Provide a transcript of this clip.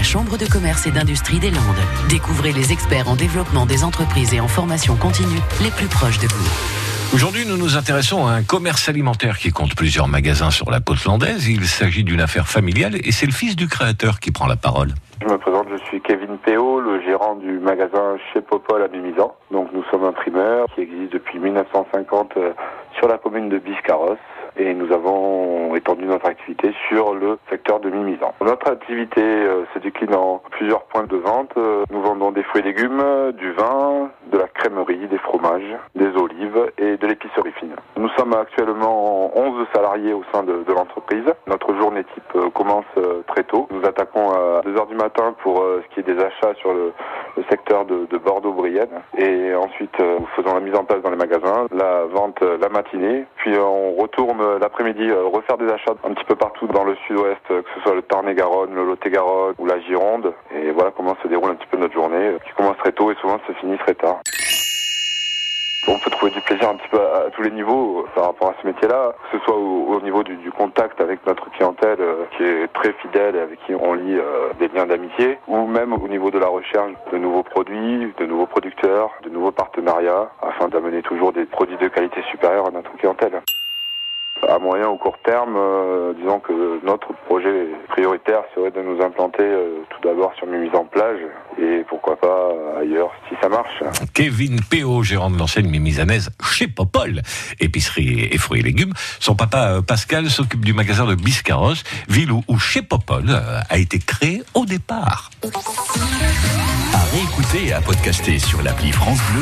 la Chambre de commerce et d'industrie des Landes. Découvrez les experts en développement des entreprises et en formation continue les plus proches de vous. Aujourd'hui, nous nous intéressons à un commerce alimentaire qui compte plusieurs magasins sur la côte landaise. Il s'agit d'une affaire familiale et c'est le fils du créateur qui prend la parole. Je me présente, je suis Kevin Péot, le gérant du magasin chez Popol à Mimizan. Donc nous sommes un primeur qui existe depuis 1950 euh, sur la commune de Biscarros et nous avons étendu notre activité sur le secteur de Mimizan. Notre activité euh, se décline en plusieurs points de vente. Euh, nous vendons des fruits et légumes, du vin, de la crèmerie, des fromages, des olives et de l'épicerie fine. Nous sommes actuellement 11 salariés au sein de, de l'entreprise. Notre journée type euh, commence très tôt. Nous attaquons à 2h du matin pour ce qui est des achats sur le, le secteur de, de Bordeaux-Brienne et ensuite nous faisons la mise en place dans les magasins, la vente la matinée, puis on retourne l'après-midi refaire des achats un petit peu partout dans le sud-ouest, que ce soit le Tarn-et-Garonne, le Lot-et-Garonne ou la Gironde. Et voilà comment se déroule un petit peu notre journée, qui commence très tôt et souvent se finit très tard. On peut trouver du plaisir un petit peu à, tous les niveaux par rapport à ce métier-là, que ce soit au, niveau du, contact avec notre clientèle qui est très fidèle et avec qui on lie des liens d'amitié, ou même au niveau de la recherche de nouveaux produits, de nouveaux producteurs, de nouveaux partenariats, afin d'amener toujours des produits de qualité supérieure à notre clientèle. À moyen ou court terme, euh, disons que notre projet prioritaire serait de nous implanter euh, tout d'abord sur Mimizan plage et pourquoi pas ailleurs si ça marche. Kevin Péo, gérant de l'enseigne mimizanaise chez Popol, épicerie et fruits et légumes. Son papa euh, Pascal s'occupe du magasin de Biscarros, ville où, où chez Popol a été créé au départ. À réécouter et à podcaster sur l'appli France Bleu.